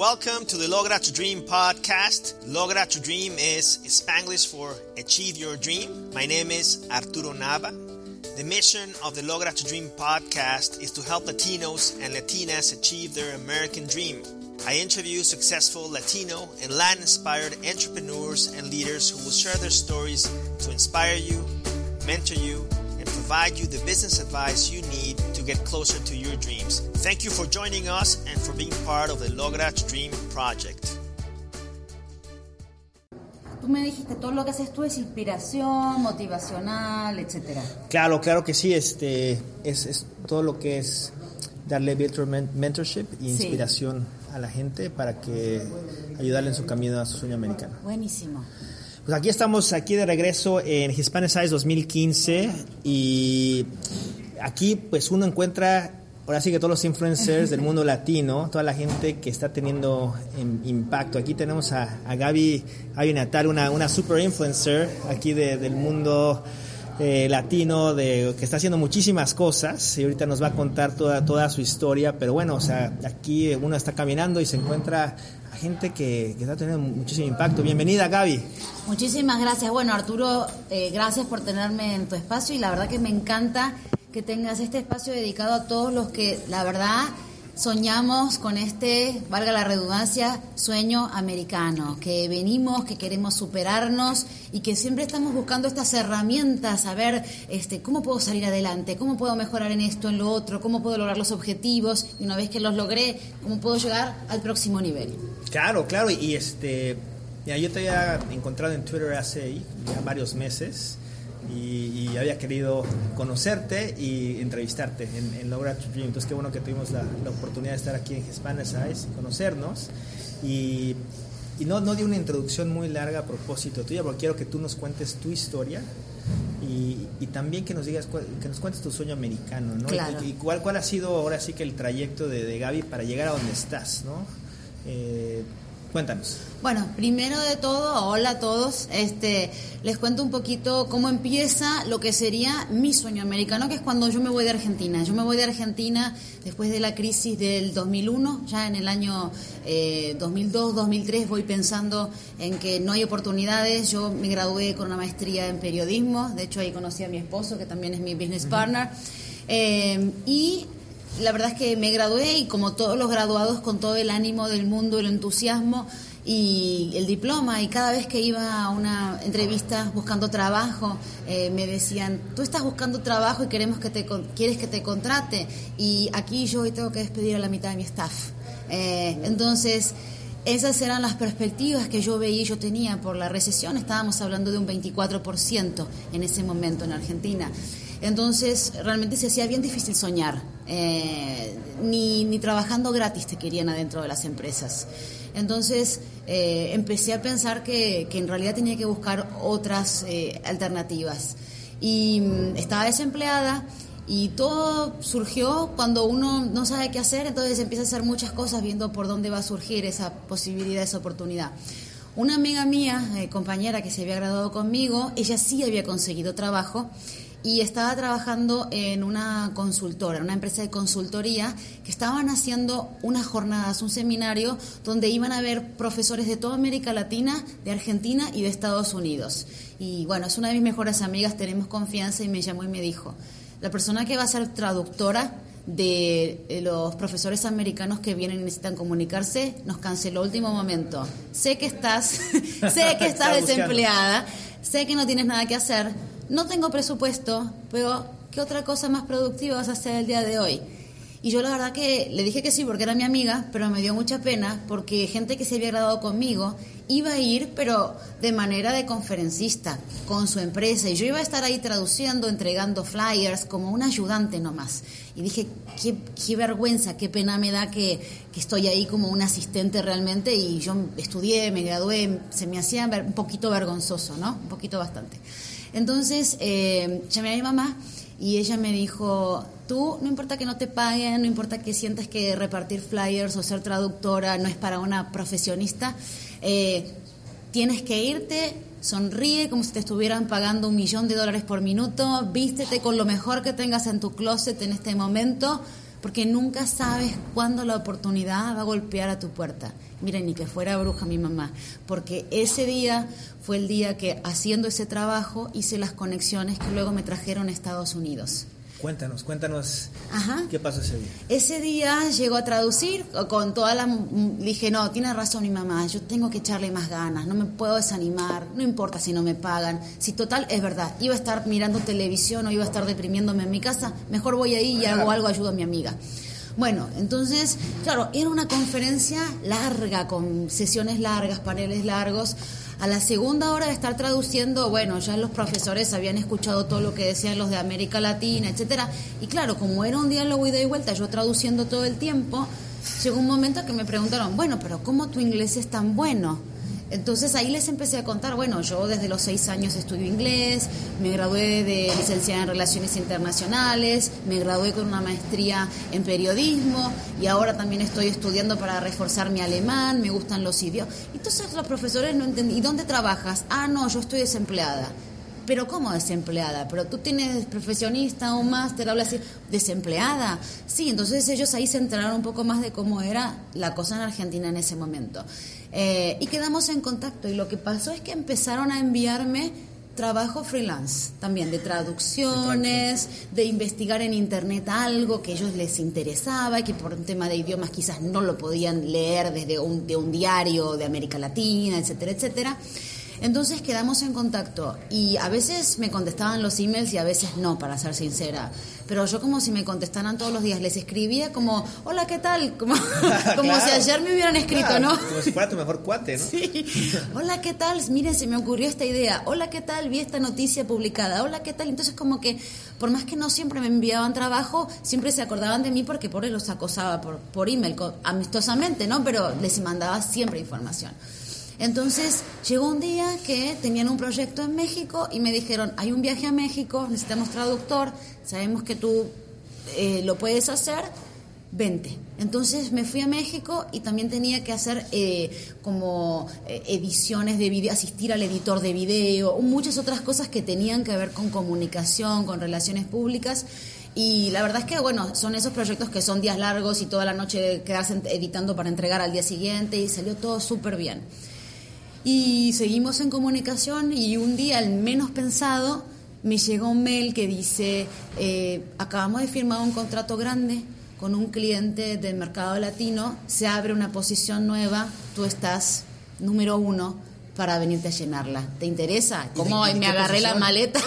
Welcome to the Logra to Dream podcast. Logra to Dream is Spanglish for Achieve Your Dream. My name is Arturo Nava. The mission of the Logra to Dream podcast is to help Latinos and Latinas achieve their American dream. I interview successful Latino and Latin inspired entrepreneurs and leaders who will share their stories to inspire you, mentor you, and provide you the business advice you need to get closer to your dreams. Thank you for joining us and for being part of the Logra to Dream project. Tú me dijiste, todo lo que haces tú es inspiración, motivacional, etcétera. Claro, claro que sí, este, es, es todo lo que es darle virtual mentorship e inspiración a la gente para que ayudarle en su camino a su sueño americano. Buenísimo. Pues aquí estamos aquí de regreso en Hispanic 2015 y aquí pues uno encuentra ahora sí que todos los influencers del mundo latino, toda la gente que está teniendo impacto. Aquí tenemos a, Gaby, Gaby Natal, una, una super influencer aquí del mundo eh, latino de, que está haciendo muchísimas cosas y ahorita nos va a contar toda, toda su historia, pero bueno, o sea, aquí uno está caminando y se encuentra a gente que, está teniendo muchísimo impacto. Bienvenida, Gaby. Muchísimas gracias. Bueno, Arturo, eh, gracias por tenerme en tu espacio y la verdad que me encanta que tengas este espacio dedicado a todos los que, la verdad, soñamos con este, valga la redundancia, sueño americano, que venimos, que queremos superarnos y que siempre estamos buscando estas herramientas, a ver este, cómo puedo salir adelante, cómo puedo mejorar en esto, en lo otro, cómo puedo lograr los objetivos y una vez que los logré, cómo puedo llegar al próximo nivel. Claro, claro, y este, ya, yo te había encontrado en Twitter hace ya varios meses y, había querido conocerte y entrevistarte en, en Logra to Dream. Entonces, qué bueno que tuvimos la, oportunidad de estar aquí en Hispanic Eyes y conocernos. Y, y no, no di una introducción muy larga a propósito tuya, porque quiero que tú nos cuentes tu historia y, y también que nos digas, que nos cuentes tu sueño americano, ¿no? Y, cuál, cuál ha sido ahora sí que el trayecto de, de Gaby para llegar a donde estás, ¿no? Eh, Cuéntanos. Bueno, primero de todo, hola a todos. Este, les cuento un poquito cómo empieza lo que sería mi sueño americano, que es cuando yo me voy de Argentina. Yo me voy de Argentina después de la crisis del 2001, ya en el año 2002, eh, 2003 voy pensando en que no hay oportunidades. Yo me gradué con una maestría en periodismo, de hecho ahí conocí a mi esposo, que también es mi business partner. Eh, y la verdad es que me gradué y como todos los graduados con todo el ánimo del mundo, el entusiasmo y el diploma y cada vez que iba a una entrevista buscando trabajo eh, me decían tú estás buscando trabajo y queremos que te quieres que te contrate y aquí yo hoy tengo que despedir a la mitad de mi staff eh, entonces esas eran las perspectivas que yo veía y yo tenía por la recesión. Estábamos hablando de un 24% en ese momento en Argentina entonces, realmente se hacía bien difícil soñar. Eh, ni, ni, trabajando gratis te querían adentro de las empresas. Entonces, eh, empecé a pensar que, que, en realidad tenía que buscar otras eh, alternativas. Y mm, estaba desempleada y todo surgió cuando uno no sabe qué hacer, entonces empieza a hacer muchas cosas viendo por dónde va a surgir esa posibilidad, esa oportunidad. Una amiga mía, compañera que se había graduado conmigo, ella sí había conseguido trabajo y estaba trabajando en una consultora, una empresa de consultoría, que estaban haciendo unas jornadas, un seminario donde iban a ver profesores de toda América Latina, de Argentina y de Estados Unidos. Y bueno, es una de mis mejores amigas, tenemos confianza y me llamó y me dijo, la persona que va a ser traductora de los profesores americanos que vienen y necesitan comunicarse, nos canceló último momento. Sé que estás, sé que estás desempleada, sé que no tienes nada que hacer, no tengo presupuesto, pero ¿qué otra cosa más productiva vas a hacer el día de hoy? Y yo la verdad que le dije que sí porque era mi amiga, pero me dio mucha pena porque gente que se había graduado conmigo iba a ir, pero de manera de conferencista, con su empresa. Y yo iba a estar ahí traduciendo, entregando flyers, como un ayudante nomás. Y dije, qué, vergüenza, qué pena me da que, que, estoy ahí como un asistente realmente. Y yo estudié, me gradué, se me hacía un poquito vergonzoso, ¿no? Un poquito bastante. Entonces eh, llamé a mi mamá y ella me dijo, tú no importa que no te paguen, no importa que sientas que repartir flyers o ser traductora no es para una profesionista, eh, tienes que irte, sonríe como si te estuvieran pagando un millón de dólares por minuto, vístete con lo mejor que tengas en tu closet en este momento, porque nunca sabes cuándo la oportunidad va a golpear a tu puerta. Miren, ni que fuera bruja mi mamá, porque ese día fue el día que haciendo ese trabajo hice las conexiones que luego me trajeron a Estados Unidos. Cuéntanos, cuéntanos qué pasó ese día. Ese día llegó a traducir con toda la... Dije, no, tiene razón mi mamá, yo tengo que echarle más ganas, no me puedo desanimar, no importa si no me pagan. Si total, es verdad, iba a estar mirando televisión o iba a estar deprimiéndome en mi casa, mejor voy ahí y hago algo, ayudo a mi amiga. Bueno, entonces, claro, era una conferencia larga, con sesiones largas, paneles largos. A la segunda hora de estar traduciendo, bueno, ya los profesores habían escuchado todo lo que decían los de América Latina, etcétera. Y claro, como era un diálogo ida y vuelta, yo traduciendo todo el tiempo, llegó un momento que me preguntaron, bueno, pero ¿cómo tu inglés es tan bueno? Entonces ahí les empecé a contar, bueno, yo desde los seis años estudio inglés, me gradué de licenciada en Relaciones Internacionales, me gradué con una maestría en periodismo y ahora también estoy estudiando para reforzar mi alemán, me gustan los idiomas. Entonces los profesores no entendían, ¿y dónde trabajas? Ah, no, yo estoy desempleada. Pero ¿cómo desempleada? Pero tú tienes profesionista o máster, hablas así, desempleada. Sí, entonces ellos ahí se enteraron un poco más de cómo era la cosa en Argentina en ese momento. Eh, y quedamos en contacto y lo que pasó es que empezaron a enviarme trabajo freelance también de traducciones, de investigar en internet algo que a ellos les interesaba y que por un tema de idiomas quizás no lo podían leer desde un, de un diario de América Latina, etcétera, etcétera. Entonces quedamos en contacto y a veces me contestaban los emails y a veces no, para ser sincera. Pero yo como si me contestaran todos los días, les escribía como, hola, ¿qué tal? Como, como si ayer me hubieran escrito, ¿no? Como si fuera tu mejor cuate, ¿no? Sí. Hola, ¿qué tal? Miren, se me ocurrió esta idea. Hola, ¿qué tal? Vi esta noticia publicada. Hola, ¿qué tal? Entonces como que, por más que no siempre me enviaban trabajo, siempre se acordaban de mí porque por él los acosaba por, por email, amistosamente, ¿no? Pero les mandaba siempre información. Entonces llegó un día que tenían un proyecto en México y me dijeron, hay un viaje a México, necesitamos traductor, sabemos que tú eh, lo puedes hacer, vente. Entonces me fui a México y también tenía que hacer eh, como eh, ediciones de video, asistir al editor de video, muchas otras cosas que tenían que ver con comunicación, con relaciones públicas. Y la verdad es que, bueno, son esos proyectos que son días largos y toda la noche quedas editando para entregar al día siguiente y salió todo súper bien. Y seguimos en comunicación y un día, al menos pensado, me llegó un mail que dice, eh, acabamos de firmar un contrato grande con un cliente del mercado latino, se abre una posición nueva, tú estás número uno para venirte a llenarla. ¿Te interesa? ¿Cómo me agarré la maleta?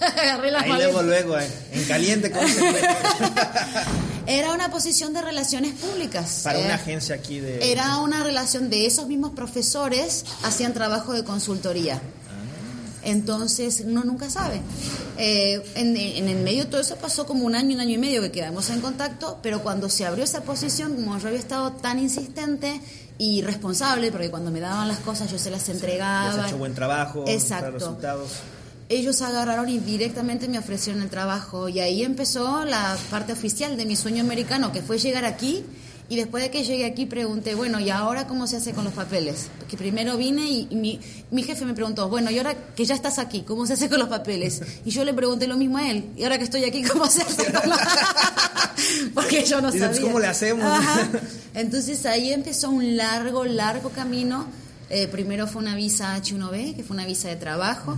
agarré la Ahí luego, luego, eh, en caliente. ¿cómo se Era una posición de relaciones públicas. Para una agencia aquí de... Era una relación de esos mismos profesores, hacían trabajo de consultoría. Ah. Entonces, uno nunca sabe. Eh, en, en, el medio todo eso pasó como un año, un año y medio que quedamos en contacto, pero cuando se abrió esa posición, como yo había estado tan insistente y responsable, porque cuando me daban las cosas yo se las entregaba. has hecho buen trabajo, Exacto. resultados ellos agarraron y directamente me ofrecieron el trabajo y ahí empezó la parte oficial de mi sueño americano, que fue llegar aquí y después de que llegué aquí pregunté, bueno, ¿y ahora cómo se hace con los papeles? Porque primero vine y, mi, mi, jefe me preguntó, bueno, ¿y ahora que ya estás aquí, cómo se hace con los papeles? Y yo le pregunté lo mismo a él, ¿y ahora que estoy aquí, cómo se hace con los Porque yo no sabía. ¿Cómo le hacemos? Entonces ahí empezó un largo, largo camino. Eh, primero fue una visa H1B, que fue una visa de trabajo.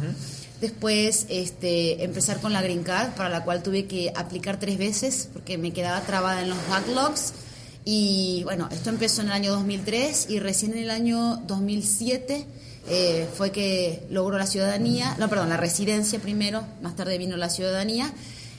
Después este, empezar con la Green Card, para la cual tuve que aplicar tres veces porque me quedaba trabada en los backlogs. Y bueno, esto empezó en el año 2003 y recién en el año 2007 eh, fue que logró la ciudadanía, no, perdón, la residencia primero, más tarde vino la ciudadanía.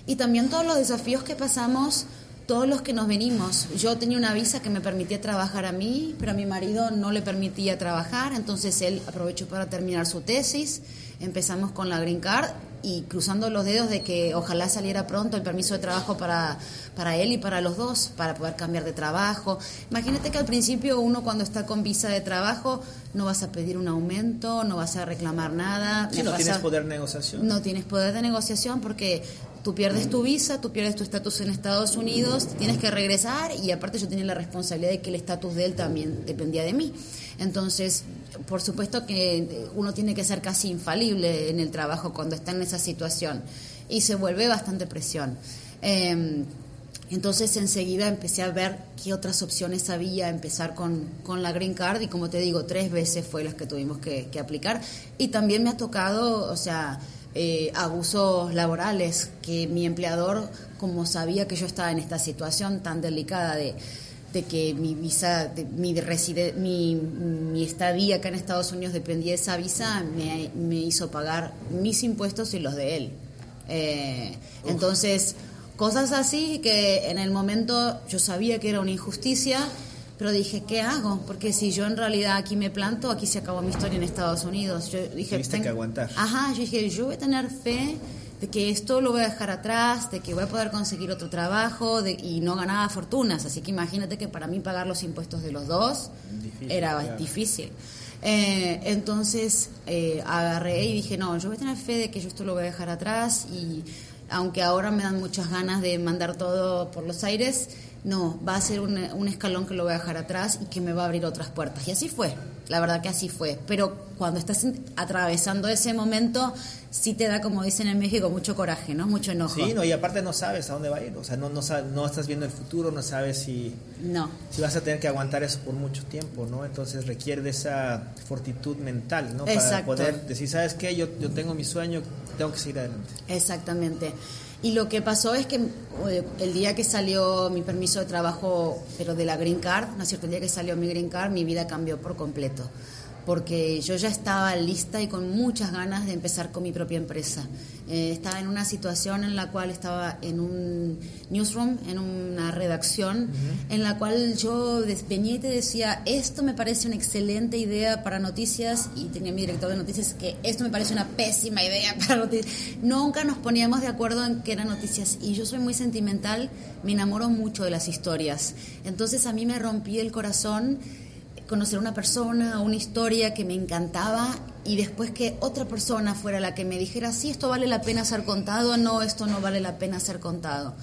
Y también todos los desafíos que pasamos todos los que nos venimos. Yo tenía una visa que me permitía trabajar a mí, pero a mi marido no le permitía trabajar, entonces él aprovechó para terminar su tesis empezamos con la Green Card y cruzando los dedos de que ojalá saliera pronto el permiso de trabajo para, para él y para los dos, para poder cambiar de trabajo. Imagínate que al principio uno cuando está con visa de trabajo no vas a pedir un aumento, no vas a reclamar nada. No tienes poder de negociación. No tienes poder de negociación porque tú pierdes tu visa, tú pierdes tu estatus en Estados Unidos, tienes que regresar y aparte yo tenía la responsabilidad de que el estatus de él también dependía de mí. Entonces, por supuesto que uno tiene que ser casi infalible en el trabajo cuando está en esa situación y se vuelve bastante presión. Em, Entonces enseguida empecé a ver qué otras opciones había, empezar con, con la Green Card y como te digo, tres veces fue las que tuvimos que, que aplicar. Y también me ha tocado, o sea, eh, abusos laborales, que mi empleador, como sabía que yo estaba en esta situación tan delicada de, de que mi visa, de, mi, reside, mi, mi, estadía acá en Estados Unidos dependía de esa visa, me, me hizo pagar mis impuestos y los de él. Eh, entonces, cosas así que en el momento yo sabía que era una injusticia pero dije, ¿qué hago? Porque si yo en realidad aquí me planto, aquí se acabó mi historia en Estados Unidos. Yo dije, Tuviste que aguantar. Ajá, yo dije, yo voy a tener fe de que esto lo voy a dejar atrás, de que voy a poder conseguir otro trabajo de, y no ganaba fortunas. Así que imagínate que para mí pagar los impuestos de los dos era difícil. Eh, entonces eh, agarré y dije, no, yo voy a tener fe de que yo esto lo voy a dejar atrás y aunque ahora me dan muchas ganas de mandar todo por los aires, no, va a ser un, un, escalón que lo voy a dejar atrás y que me va a abrir otras puertas. Y así fue, la verdad que así fue. Pero cuando estás atravesando ese momento, sí te da, como dicen en México, mucho coraje, ¿no? Mucho enojo. Sí, no, y aparte no sabes a dónde va a ir, o sea, no, no, no estás viendo el futuro, no sabes si, no. si vas a tener que aguantar eso por mucho tiempo, ¿no? Entonces requiere de esa fortitud mental, ¿no? Para poder decir, ¿sabes qué? Yo, yo tengo mi sueño, tengo que seguir adelante. Exactamente. Y lo que pasó es que el día que salió mi permiso de trabajo, pero de la Green Card, ¿no es cierto? El día que salió mi Green Card, mi vida cambió por completo porque yo ya estaba lista y con muchas ganas de empezar con mi propia empresa. Eh, estaba en una situación en la cual estaba en un newsroom, en una redacción, en la cual yo despeñé y te decía, esto me parece una excelente idea para noticias, y tenía mi director de noticias que esto me parece una pésima idea para noticias. Nunca nos poníamos de acuerdo en qué eran noticias, y yo soy muy sentimental, me enamoro mucho de las historias. Entonces a mí me rompí el corazón conocer una persona, una historia que me encantaba y después que otra persona fuera la que me dijera, sí, esto vale la pena ser contado, no, esto no vale la pena ser contado.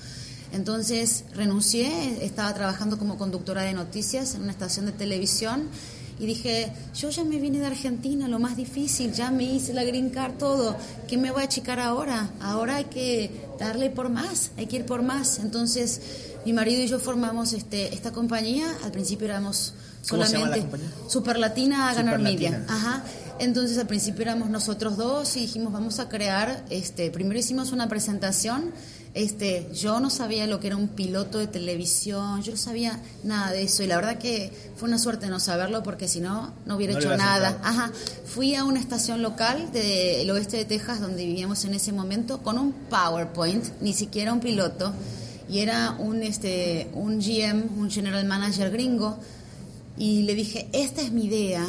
Entonces renuncié, estaba trabajando como conductora de noticias en una estación de televisión y dije, yo ya me vine de Argentina, lo más difícil, ya me hice la green card, todo, ¿qué me voy a achicar ahora? Ahora hay que darle por más, hay que ir por más. Entonces mi marido y yo formamos este, esta compañía, al principio éramos solamente Superlatina a ganar media. Ajá. Entonces al principio éramos nosotros dos y dijimos vamos a crear, este, primero hicimos una presentación, este, yo no sabía lo que era un piloto de televisión, yo no sabía nada de eso y la verdad que fue una suerte no saberlo porque si no no hubiera hecho nada. Ajá. Fui a una estación local del oeste de Texas donde vivíamos en ese momento con un PowerPoint, ni siquiera un piloto y era un este un GM, un general manager gringo y le dije, esta es mi idea.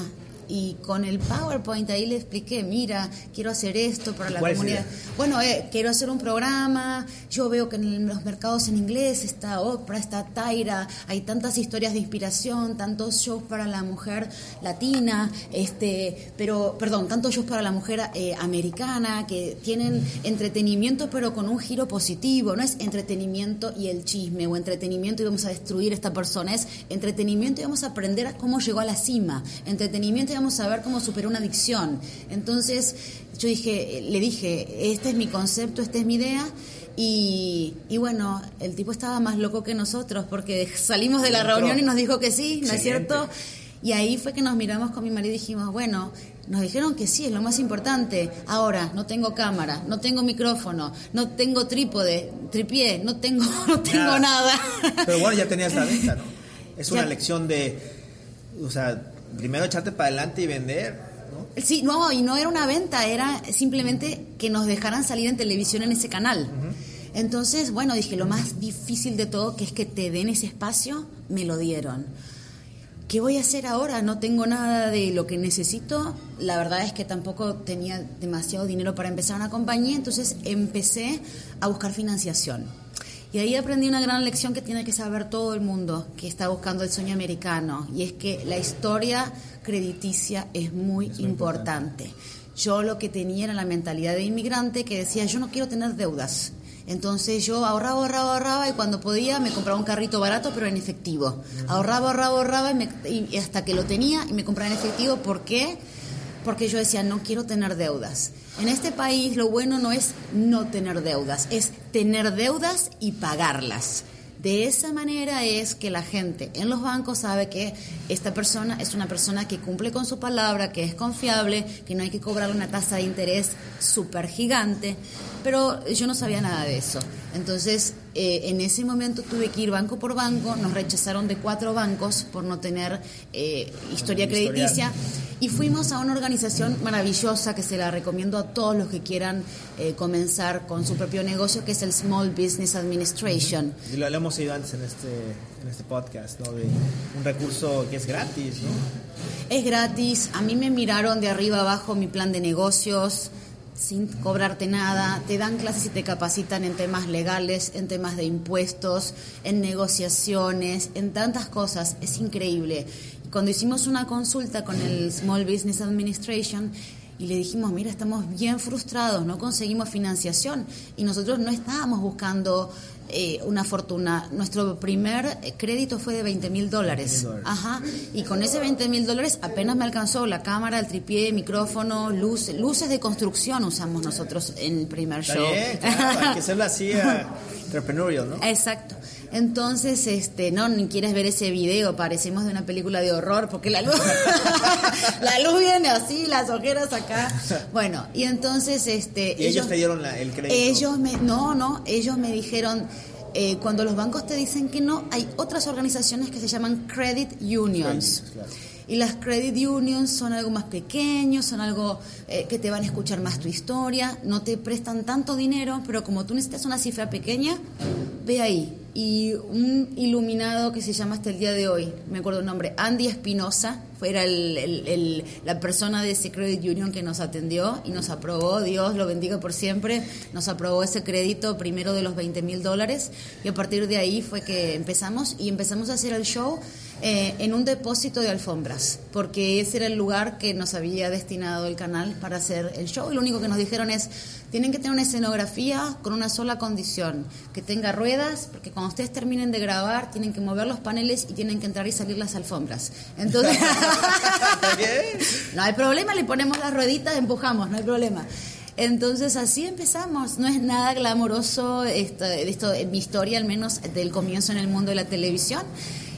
Y con el PowerPoint ahí le expliqué, mira, quiero hacer esto para la comunidad. Bueno, eh, quiero hacer un programa, yo veo que en los mercados en inglés está Oprah, está Tyra, hay tantas historias de inspiración, tantos shows para la mujer latina, este, pero, perdón, tantos shows para la mujer eh, americana que tienen entretenimiento pero con un giro positivo, no es entretenimiento y el chisme o entretenimiento y vamos a destruir a esta persona, es entretenimiento y vamos a aprender a cómo llegó a la cima, entretenimiento y vamos a ver cómo superó una adicción. Entonces, yo dije, le dije, este es mi concepto, esta es mi idea. Y, y, bueno, el tipo estaba más loco que nosotros porque salimos de la reunión y nos dijo que sí, ¿no es cierto? Y ahí fue que nos miramos con mi marido y dijimos, bueno, nos dijeron que sí, es lo más importante. Ahora, no tengo cámara, no tengo micrófono, no tengo trípode, tripié, no tengo, no tengo nada. Pero bueno, ya tenías la venta, ¿no? Es una lección de, o sea, primero echarte para adelante y vender Sí, no, y no era una venta, era simplemente que nos dejaran salir en televisión en ese canal. Entonces, bueno, dije, lo más difícil de todo, que es que te den ese espacio, me lo dieron. ¿Qué voy a hacer ahora? No tengo nada de lo que necesito. La verdad es que tampoco tenía demasiado dinero para empezar una compañía, entonces empecé a buscar financiación. Y ahí aprendí una gran lección que tiene que saber todo el mundo que está buscando el sueño americano, y es que la historia crediticia es muy importante. Yo lo que tenía era la mentalidad de inmigrante que decía, yo no quiero tener deudas. Entonces yo ahorraba, ahorraba, ahorraba y cuando podía me compraba un carrito barato pero en efectivo. Ahorraba, ahorraba, ahorraba y, hasta que lo tenía y me compraba en efectivo. ¿Por qué? Porque yo decía, no quiero tener deudas. En este país lo bueno no es no tener deudas, es tener deudas y pagarlas. De esa manera es que la gente en los bancos sabe que esta persona es una persona que cumple con su palabra, que es confiable, que no hay que cobrarle una tasa de interés súper gigante, pero yo no sabía nada de eso. Entonces, eh, en ese momento tuve que ir banco por banco, nos rechazaron de cuatro bancos por no tener eh, historia crediticia y fuimos a una organización maravillosa que se la recomiendo a todos los que quieran eh, comenzar con su propio negocio, que es el Small Business Administration. Y lo, hemos oído antes en este, en este podcast, ¿no? De un recurso que es gratis, ¿no? Es gratis, a mí me miraron de arriba abajo mi plan de negocios sin cobrarte nada, te dan clases y te capacitan en temas legales, en temas de impuestos, en negociaciones, en tantas cosas, es increíble. Cuando hicimos una consulta con el Small Business Administration, y le dijimos, mira, estamos bien frustrados, no conseguimos financiación y nosotros no estábamos buscando eh, una fortuna. Nuestro primer crédito fue de 20 mil dólares. Ajá. Y con ese 20 mil dólares apenas me alcanzó la cámara, el tripié, micrófono, luces, luces de construcción usamos nosotros en el primer show. Bien, claro, que hacerlo así entrepreneurial, ¿no? Exacto. Entonces, este, no, ni quieres ver ese video, parecemos de una película de horror, porque la luz, la luz viene así, las ojeras acá. Bueno, y entonces, este. ¿Y ellos, te dieron el crédito? Ellos me, no, no, ellos me dijeron, eh, cuando los bancos te dicen que no, hay otras organizaciones que se llaman credit unions. Y las credit unions son algo más pequeño, son algo eh, que te van a escuchar más tu historia, no te prestan tanto dinero, pero como tú necesitas una cifra pequeña, ve ahí. Y un iluminado que se llama hasta el día de hoy, me acuerdo el nombre, Andy Espinosa, era el, la persona de ese credit union que nos atendió y nos aprobó, Dios lo bendiga por siempre, nos aprobó ese crédito primero de los 20 mil dólares y a partir de ahí fue que empezamos y empezamos a hacer el show eh, en un depósito de alfombras, porque ese era el lugar que nos había destinado el canal para hacer el show. Y lo único que nos dijeron es, tienen que tener una escenografía con una sola condición, que tenga ruedas, porque cuando ustedes terminen de grabar tienen que mover los paneles y tienen que entrar y salir las alfombras. Entonces, no hay problema, le ponemos las rueditas, empujamos, no hay problema. Entonces así empezamos, no es nada glamoroso esto, esto en mi historia, al menos del comienzo en el mundo de la televisión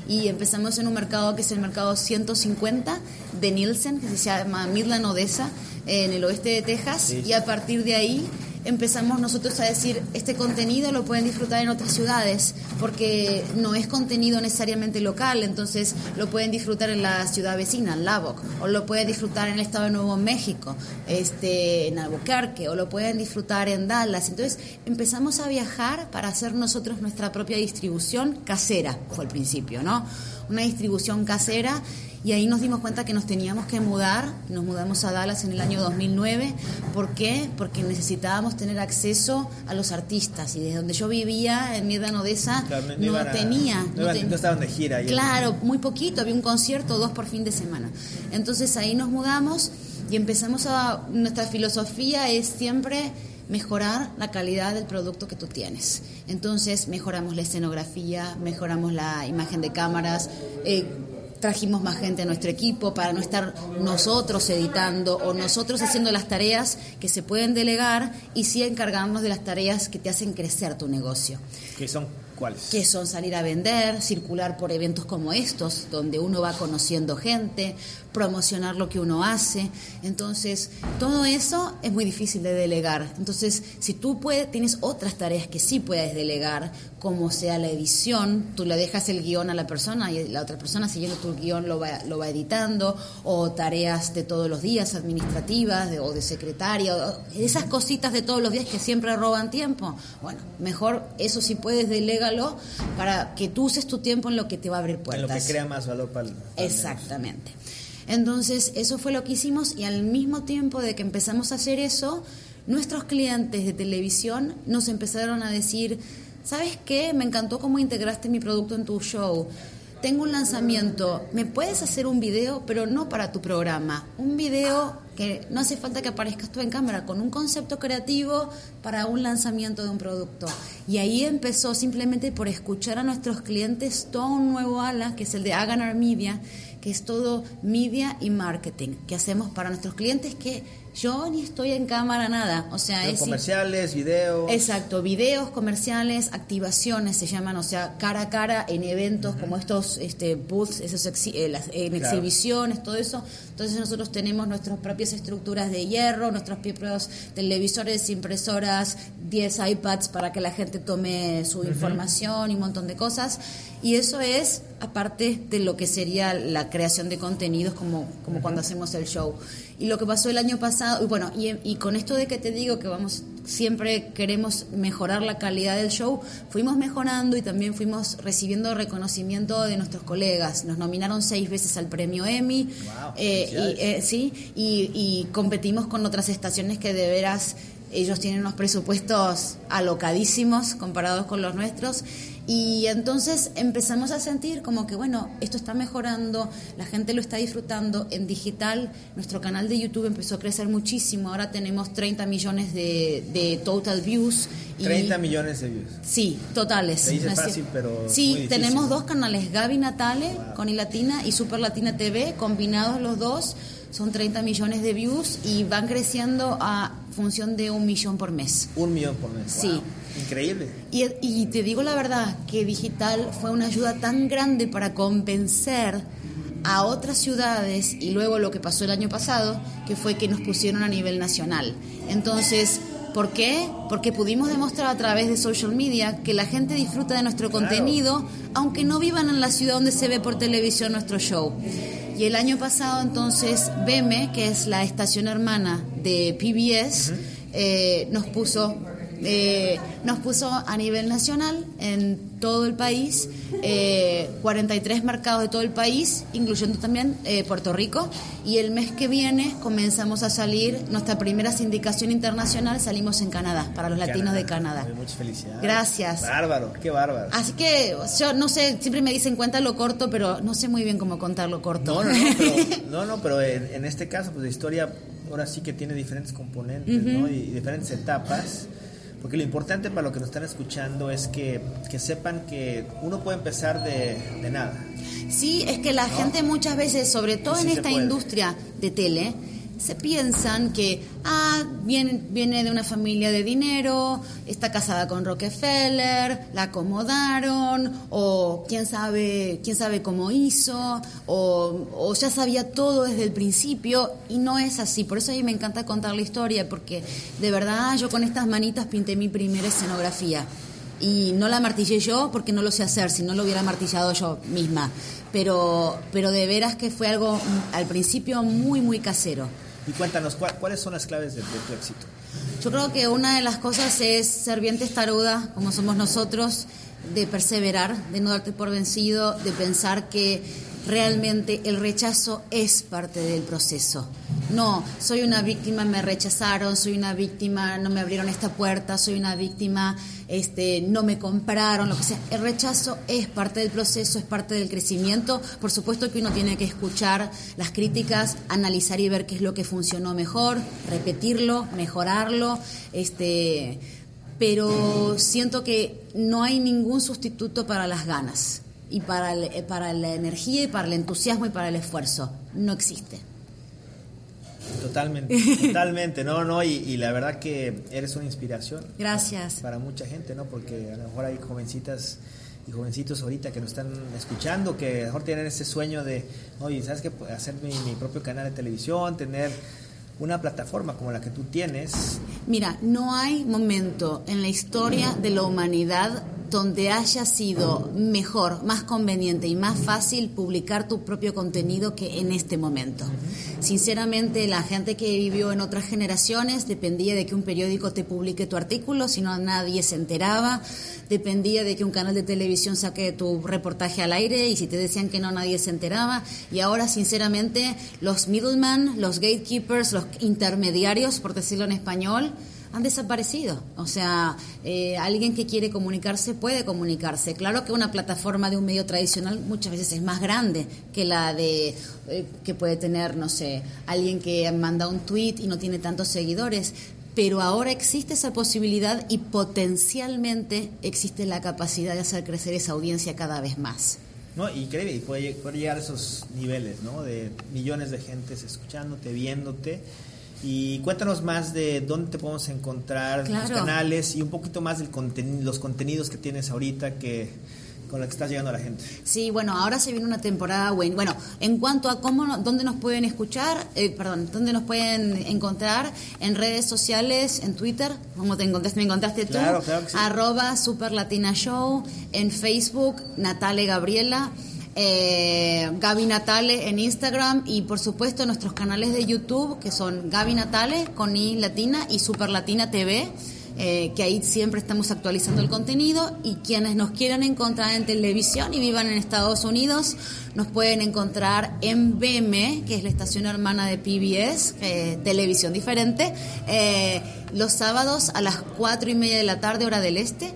y empezamos en un mercado que es el mercado 150 de Nielsen, que se llama Midland Odessa, en el oeste de Texas, y a partir de ahí empezamos nosotros a decir, este contenido lo pueden disfrutar en otras ciudades, porque no es contenido necesariamente local, entonces lo pueden disfrutar en la ciudad vecina, en Lubbock, o lo pueden disfrutar en el estado de Nuevo México, este, en Albuquerque, o lo pueden disfrutar en Dallas. Entonces empezamos a viajar para hacer nosotros nuestra propia distribución casera, fue al principio, ¿no? Una distribución casera y ahí nos dimos cuenta que nos teníamos que mudar, nos mudamos a Dallas en el año 2009, ¿por qué? Porque necesitábamos tener acceso a los artistas y desde donde yo vivía, en Mierda Odessa, no, tenía. No, estaban de gira. Ahí claro, muy poquito, había un concierto, dos por fin de semana. Entonces ahí nos mudamos y empezamos a, nuestra filosofía es siempre mejorar la calidad del producto que tú tienes. Entonces mejoramos la escenografía, mejoramos la imagen de cámaras, eh, trajimos más gente a nuestro equipo para no estar nosotros editando o nosotros haciendo las tareas que se pueden delegar y sí encargarnos de las tareas que te hacen crecer tu negocio. ¿Qué son cuáles? Que son salir a vender, circular por eventos como estos, donde uno va conociendo gente, promocionar lo que uno hace. Entonces, todo eso es muy difícil de delegar. Entonces, si tú puedes, tienes otras tareas que sí puedes delegar, como sea la edición, tú le dejas el guion a la persona y la otra persona siguiendo tu guion lo va, lo va editando, o tareas de todos los días administrativas o de secretaria, esas cositas de todos los días que siempre roban tiempo. Bueno, mejor eso sí puedes, delégalo para que tú uses tu tiempo en lo que te va a abrir puertas. En lo que crea más valor para el... Exactamente. Entonces, eso fue lo que hicimos y al mismo tiempo de que empezamos a hacer eso, nuestros clientes de televisión nos empezaron a decir, ¿sabes qué? Me encantó cómo integraste mi producto en tu show. Tengo un lanzamiento, ¿me puedes hacer un video, pero no para tu programa? Un video que no hace falta que aparezcas tú en cámara, con un concepto creativo para un lanzamiento de un producto. Y ahí empezó simplemente por escuchar a nuestros clientes todo un nuevo ala, que es el de Aganar Media, que es todo media y marketing, que hacemos para nuestros clientes que yo ni estoy en cámara nada, o sea, es comerciales, videos. Exacto, videos, comerciales, activaciones se llaman, o sea, cara a cara en eventos como estos este booths, esos eh, en exhibiciones, todo eso. Entonces nosotros tenemos nuestras propias estructuras de hierro, nuestros propios televisores, impresoras, 10 iPads para que la gente tome su información y un montón de cosas. Y eso es aparte de lo que sería la creación de contenidos como, como cuando hacemos el show. Y lo que pasó el año pasado, y bueno, y, con esto de que te digo que vamos, siempre queremos mejorar la calidad del show, fuimos mejorando y también fuimos recibiendo reconocimiento de nuestros colegas. Nos nominaron seis veces al premio Emmy, eh, y, eh, sí, y, y competimos con otras estaciones que de veras ellos tienen unos presupuestos alocadísimos comparados con los nuestros y entonces empezamos a sentir como que, bueno, esto está mejorando, la gente lo está disfrutando. En digital, nuestro canal de YouTube empezó a crecer muchísimo. Ahora tenemos 30 millones de, total views. 30 millones de views. Sí, totales. fácil, pero. Sí, tenemos dos canales, Gaby Natale con iLatina y Super Latina TV, combinados los dos. Son 30 millones de views y van creciendo a función de un millón por mes. Un millón por mes. Sí. Increíble. Y, te digo la verdad, que digital fue una ayuda tan grande para convencer a otras ciudades y luego lo que pasó el año pasado, que fue que nos pusieron a nivel nacional. Entonces, ¿por qué? Porque pudimos demostrar a través de social media que la gente disfruta de nuestro contenido, aunque no vivan en la ciudad donde se ve por televisión nuestro show. Y el año pasado entonces BEME, que es la estación hermana de PBS, eh, nos puso eh, nos puso a nivel nacional en todo el país, 43 eh, mercados de todo el país, incluyendo también eh, Puerto Rico. Y el mes que viene comenzamos a salir, nuestra primera sindicación internacional, salimos en Canadá, para los latinos de Canadá. Muchas felicidades. Gracias. Bárbaro, qué bárbaro. Así que yo no sé, siempre me dicen lo corto, pero no sé muy bien cómo contarlo corto. No, no, pero, no, no, pero en, este caso, pues la historia ahora sí que tiene diferentes componentes y diferentes etapas. Porque lo importante para lo que nos están escuchando es que, sepan que uno puede empezar de, nada. Sí, es que la gente muchas veces, sobre todo en esta industria de tele, se piensan que, ah, viene, viene de una familia de dinero, está casada con Rockefeller, la acomodaron, o quién sabe, quién sabe cómo hizo, o, o ya sabía todo desde el principio, y no es así. Por eso a mí me encanta contar la historia, porque de verdad yo con estas manitas pinté mi primera escenografía. Y no la martillé yo porque no lo sé hacer, si no lo hubiera martillado yo misma. Pero, pero de veras que fue algo mm, al principio muy, muy casero. Y cuéntanos, ¿cuáles son las claves de, tu éxito? Yo creo que una de las cosas es ser bien testaruda, como somos nosotros, de perseverar, de no darte por vencido, de pensar que realmente el rechazo es parte del proceso. No, soy una víctima, me rechazaron, soy una víctima, no me abrieron esta puerta, soy una víctima, este, no me compraron, lo que sea. El rechazo es parte del proceso, es parte del crecimiento. Por supuesto que uno tiene que escuchar las críticas, analizar y ver qué es lo que funcionó mejor, repetirlo, mejorarlo, este, pero siento que no hay ningún sustituto para las ganas y para, para la energía y para el entusiasmo y para el esfuerzo. No existe. Totalmente, totalmente, no, no, y, la verdad que eres una inspiración. Gracias. Para, mucha gente, ¿no? Porque a lo mejor hay jovencitas y jovencitos ahorita que nos están escuchando, que a lo mejor tienen ese sueño de, oye, ¿sabes qué? Hacer mi, mi propio canal de televisión, tener una plataforma como la que tú tienes. Mira, no hay momento en la historia de la humanidad donde haya sido mejor, más conveniente y más fácil publicar tu propio contenido que en este momento. Sinceramente, la gente que vivió en otras generaciones dependía de que un periódico te publique tu artículo, si no nadie se enteraba, dependía de que un canal de televisión saque tu reportaje al aire y si te decían que no nadie se enteraba. Y ahora, sinceramente, los middlemen, los gatekeepers, los intermediarios, por decirlo en español, han desaparecido. O sea, eh, alguien que quiere comunicarse puede comunicarse. Claro que una plataforma de un medio tradicional muchas veces es más grande que la de eh, que puede tener, no sé, alguien que manda un tweet y no tiene tantos seguidores. Pero ahora existe esa posibilidad y potencialmente existe la capacidad de hacer crecer esa audiencia cada vez más. No, increíble, y puede, llegar a esos niveles, ¿no? De millones de gentes escuchándote, viéndote. Y cuéntanos más de dónde te podemos encontrar, los canales y un poquito más de los contenidos que tienes ahorita que con la que estás llegando a la gente. Sí, bueno, ahora se viene una temporada buena. Bueno, en cuanto a cómo, dónde nos pueden escuchar, eh, perdón, dónde nos pueden encontrar en redes sociales, en Twitter, como te encontraste, me encontraste tú, claro, claro que sí. arroba Super Latina Show, en Facebook, Natale Gabriela. Eh, Gaby Natale en Instagram y por supuesto nuestros canales de YouTube que son Gaby Natale con I Latina y Super Latina TV. Eh, que ahí siempre estamos actualizando el contenido y quienes nos quieran encontrar en televisión y vivan en Estados Unidos nos pueden encontrar en BM, que es la estación hermana de PBS, televisión diferente, eh, los sábados a las cuatro y media de la tarde hora del este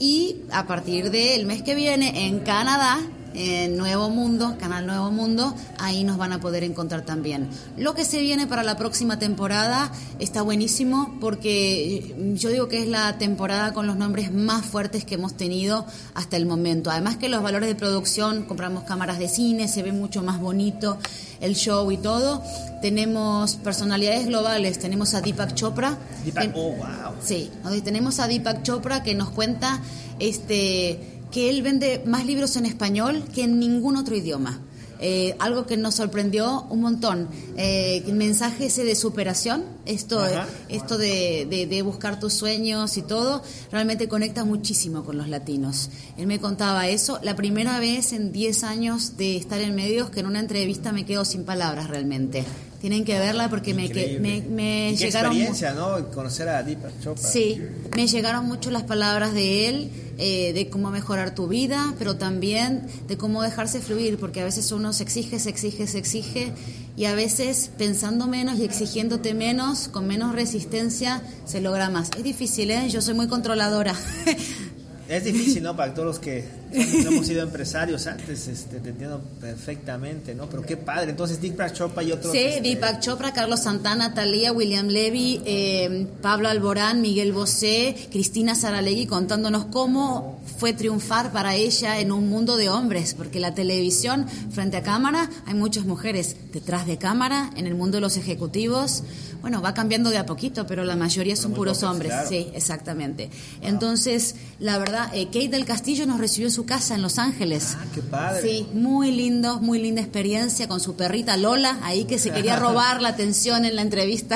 y a partir del mes que viene en Canadá en Nuevo Mundo, Canal Nuevo Mundo, ahí nos van a poder encontrar también. Lo que se viene para la próxima temporada está buenísimo porque yo digo que es la temporada con los nombres más fuertes que hemos tenido hasta el momento. Además que los valores de producción, compramos cámaras de cine, se ve mucho más bonito el show y todo. Tenemos personalidades globales, tenemos a Deepak Chopra. Deepak, oh, wow. Sí, tenemos a Deepak Chopra que nos cuenta este que él vende más libros en español que en ningún otro idioma. Eh, algo que nos sorprendió un montón. Eh, el mensaje ese de superación, esto, esto de, de, buscar tus sueños y todo, realmente conecta muchísimo con los latinos. Él me contaba eso. La primera vez en 10 años de estar en medios que en una entrevista me quedo sin palabras realmente. Tienen que verla porque me, me, me qué llegaron. experiencia, ¿no? Conocer a Deepak Chopra. Sí, me llegaron mucho las palabras de él, eh, de cómo mejorar tu vida, pero también de cómo dejarse fluir, porque a veces uno se exige, se exige, se exige, y a veces pensando menos y exigiéndote menos, con menos resistencia, se logra más. Es difícil, ¿eh? Yo soy muy controladora. Es difícil, ¿no? Para todos los que hemos sido empresarios antes, este, te entiendo perfectamente, ¿no? Pero qué padre. Entonces, Deepak Chopra y otros. Sí, este... Deepak Chopra, Carlos Santana, Talía, William Levy, eh, Pablo Alborán, Miguel Bosé, Cristina Saralegui contándonos cómo fue triunfar para ella en un mundo de hombres, porque la televisión frente a cámara hay muchas mujeres, detrás de cámara, en el mundo de los ejecutivos bueno, va cambiando de a poquito, pero la mayoría son puros hombres. Sí, exactamente. Entonces, la verdad, eh, Kate del Castillo nos recibió en su casa en Los Ángeles. Ah, qué padre. Sí, muy lindo, muy linda experiencia con su perrita Lola, ahí que se quería robar la atención en la entrevista.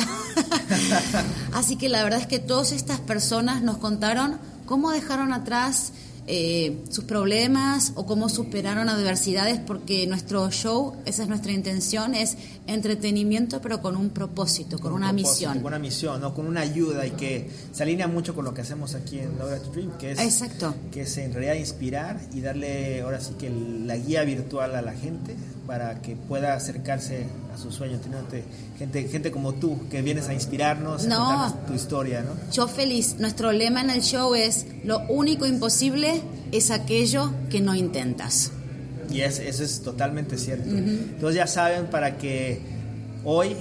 Así que la verdad es que todas estas personas nos contaron cómo dejaron atrás eh, sus problemas o cómo superaron adversidades, porque nuestro show, esa es nuestra intención, es entretenimiento, pero con un propósito, con, una misión. Con una misión, ¿no? con una ayuda y que se alinea mucho con lo que hacemos aquí en Laura Dream, que es, Exacto. que es en realidad inspirar y darle ahora sí que la guía virtual a la gente para que pueda acercarse a su sueño, teniéndote gente, gente como tú, que vienes a inspirarnos, a contarnos tu historia, ¿no? Yo feliz. Nuestro lema en el show es, lo único imposible es aquello que no intentas. Y es, eso es totalmente cierto. Entonces ya saben, para que hoy,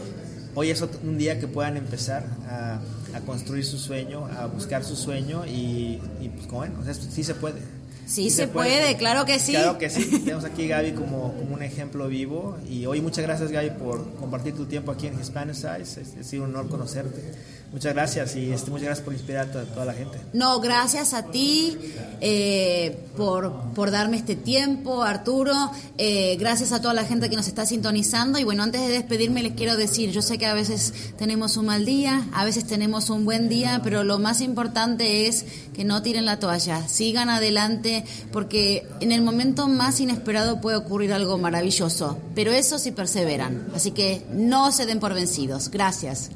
hoy es un día que puedan empezar a, a construir su sueño, a buscar su sueño y, y pues bueno, o sea, sí se puede. Sí, se, puede, claro que sí. Claro que sí. Tenemos aquí a Gaby como, como, un ejemplo vivo. Y hoy muchas gracias Gaby por compartir tu tiempo aquí en Hispanic Size. Ha sido un honor conocerte. Muchas gracias y este, muchas gracias por inspirar a toda, la gente. No, gracias a ti eh, por, por darme este tiempo, Arturo. Eh, gracias a toda la gente que nos está sintonizando. Y bueno, antes de despedirme les quiero decir, yo sé que a veces tenemos un mal día, a veces tenemos un buen día, pero lo más importante es que no tiren la toalla, sigan adelante, porque en el momento más inesperado puede ocurrir algo maravilloso, pero eso sí perseveran. Así que no se den por vencidos. Gracias.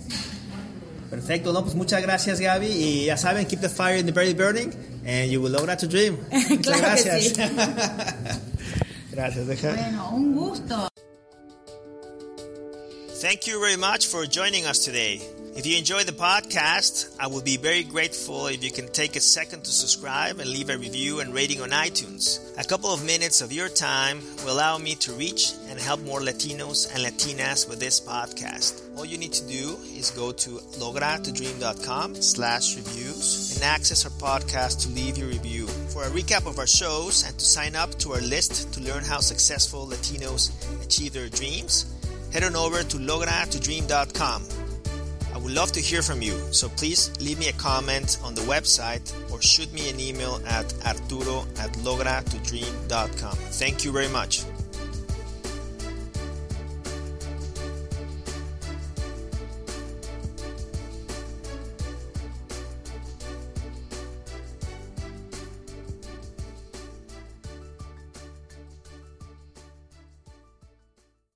Perfecto, no, pues muchas gracias Gaby y ya saben, keep the fire in the belly burning and you will lograr to dream. muchas gracias. Sí. gracias, deja. Bueno, un gusto. Thank you very much for joining us today. If you enjoy the podcast, I would be very grateful if you can take a second to subscribe and leave a review and rating on iTunes. A couple of minutes of your time will allow me to reach and help more Latinos and Latinas with this podcast. All you need to do is go to logratodream.com slash reviews and access our podcast to leave your review. For a recap of our shows and to sign up to our list to learn how successful Latinos achieve their dreams, head on over to logratodream.com. I would love to hear from you, so please leave me a comment on the website or shoot me an email at arturo at logratodream.com. Thank you very much.